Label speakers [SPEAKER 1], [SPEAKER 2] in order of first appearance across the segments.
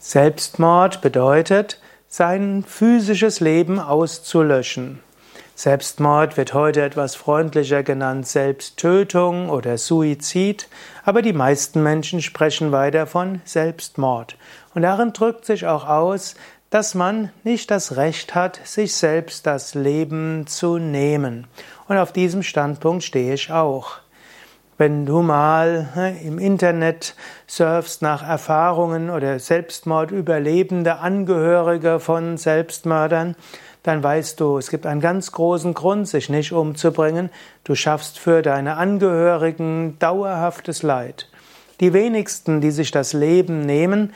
[SPEAKER 1] Selbstmord bedeutet, sein physisches Leben auszulöschen. Selbstmord wird heute etwas freundlicher genannt Selbsttötung oder Suizid, aber die meisten Menschen sprechen weiter von Selbstmord. Und darin drückt sich auch aus, dass man nicht das Recht hat, sich selbst das Leben zu nehmen. Und auf diesem Standpunkt stehe ich auch. Wenn du mal im Internet surfst nach Erfahrungen oder Selbstmordüberlebende Angehörige von Selbstmördern, dann weißt du, es gibt einen ganz großen Grund, sich nicht umzubringen. Du schaffst für deine Angehörigen dauerhaftes Leid. Die wenigsten, die sich das Leben nehmen,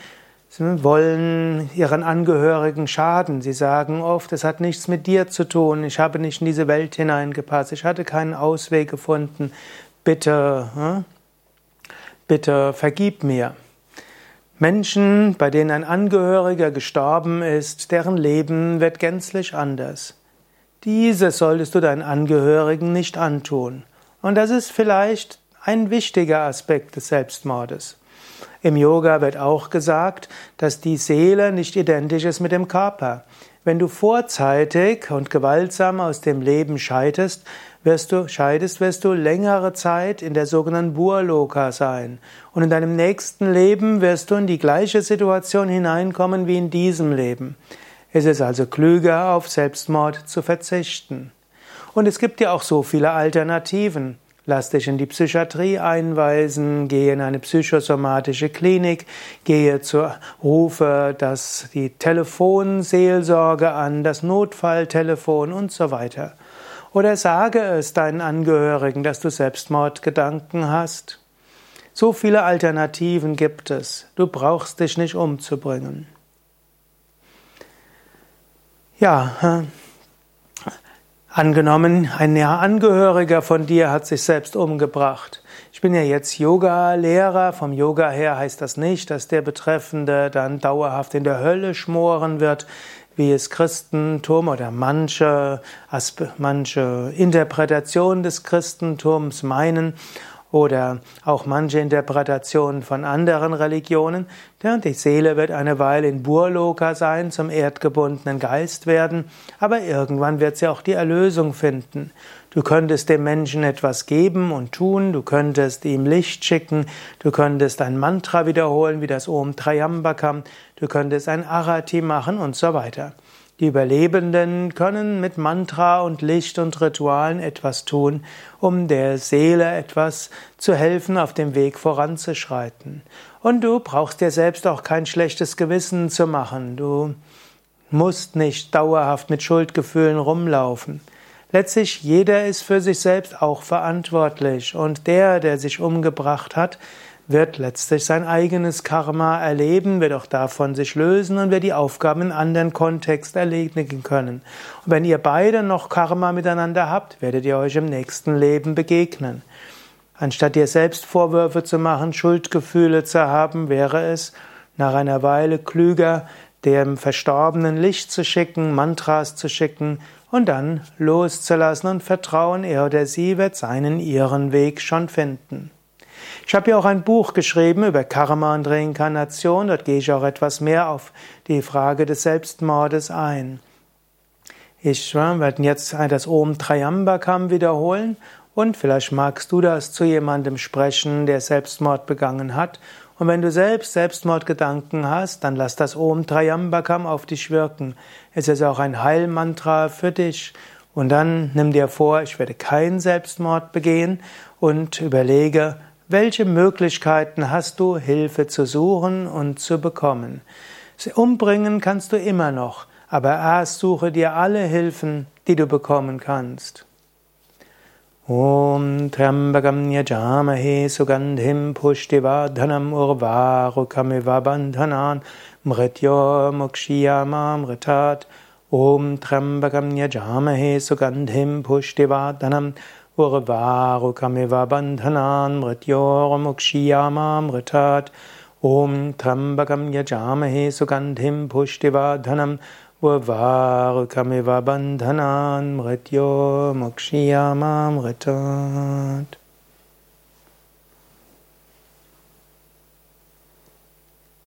[SPEAKER 1] wollen ihren Angehörigen schaden. Sie sagen oft, es hat nichts mit dir zu tun, ich habe nicht in diese Welt hineingepasst, ich hatte keinen Ausweg gefunden bitte, hm, bitte vergib mir. Menschen, bei denen ein Angehöriger gestorben ist, deren Leben wird gänzlich anders. Dieses solltest du deinen Angehörigen nicht antun. Und das ist vielleicht ein wichtiger Aspekt des Selbstmordes. Im Yoga wird auch gesagt, dass die Seele nicht identisch ist mit dem Körper. Wenn du vorzeitig und gewaltsam aus dem Leben scheidest, wirst du, scheidest, wirst du längere Zeit in der sogenannten Burloka sein. Und in deinem nächsten Leben wirst du in die gleiche Situation hineinkommen wie in diesem Leben. Es ist also klüger, auf Selbstmord zu verzichten. Und es gibt ja auch so viele Alternativen. Lass dich in die Psychiatrie einweisen, gehe in eine psychosomatische Klinik, gehe zur Rufe das, die Telefonseelsorge an, das Notfalltelefon und so weiter. Oder sage es deinen Angehörigen, dass du Selbstmordgedanken hast. So viele Alternativen gibt es. Du brauchst dich nicht umzubringen. Ja, Angenommen, ein näher Angehöriger von dir hat sich selbst umgebracht. Ich bin ja jetzt Yoga-Lehrer. Vom Yoga her heißt das nicht, dass der Betreffende dann dauerhaft in der Hölle schmoren wird, wie es Christentum oder manche, manche Interpretationen des Christentums meinen oder auch manche Interpretationen von anderen Religionen. Die Seele wird eine Weile in Burloka sein, zum erdgebundenen Geist werden, aber irgendwann wird sie auch die Erlösung finden. Du könntest dem Menschen etwas geben und tun, du könntest ihm Licht schicken, du könntest ein Mantra wiederholen, wie das Om Trayambakam, du könntest ein Arati machen und so weiter. Die Überlebenden können mit Mantra und Licht und Ritualen etwas tun, um der Seele etwas zu helfen, auf dem Weg voranzuschreiten. Und du brauchst dir selbst auch kein schlechtes Gewissen zu machen. Du musst nicht dauerhaft mit Schuldgefühlen rumlaufen. Letztlich jeder ist für sich selbst auch verantwortlich und der, der sich umgebracht hat, wird letztlich sein eigenes Karma erleben, wird auch davon sich lösen und wird die Aufgaben in anderen Kontext erledigen können. Und wenn ihr beide noch Karma miteinander habt, werdet ihr euch im nächsten Leben begegnen. Anstatt dir selbst Vorwürfe zu machen, Schuldgefühle zu haben, wäre es nach einer Weile klüger, dem Verstorbenen Licht zu schicken, Mantras zu schicken und dann loszulassen und vertrauen, er oder sie wird seinen ihren Weg schon finden. Ich habe ja auch ein Buch geschrieben über Karma und Reinkarnation. Dort gehe ich auch etwas mehr auf die Frage des Selbstmordes ein. Ich werde jetzt das Om Trayambakam wiederholen und vielleicht magst du das zu jemandem sprechen, der Selbstmord begangen hat. Und wenn du selbst Selbstmordgedanken hast, dann lass das Om Trayambakam auf dich wirken. Es ist auch ein Heilmantra für dich. Und dann nimm dir vor, ich werde keinen Selbstmord begehen und überlege, welche Möglichkeiten hast du, Hilfe zu suchen und zu bekommen? Umbringen kannst du immer noch, aber erst suche dir alle Hilfen, die du bekommen kannst. Om Trambagam Yajamahe Sugandhim Pushtivadhanam Urvarukamiva Bandhanan Mrityo Mukshiyama Mritat Om Trambagam Yajamahe Sugandhim Pushtivadhanam Urvarukamiva bandhanan mritat Om Trambakam yajamahe sugandhim pushtivadhanam Urvarukamiva bandhanan mrityo mritat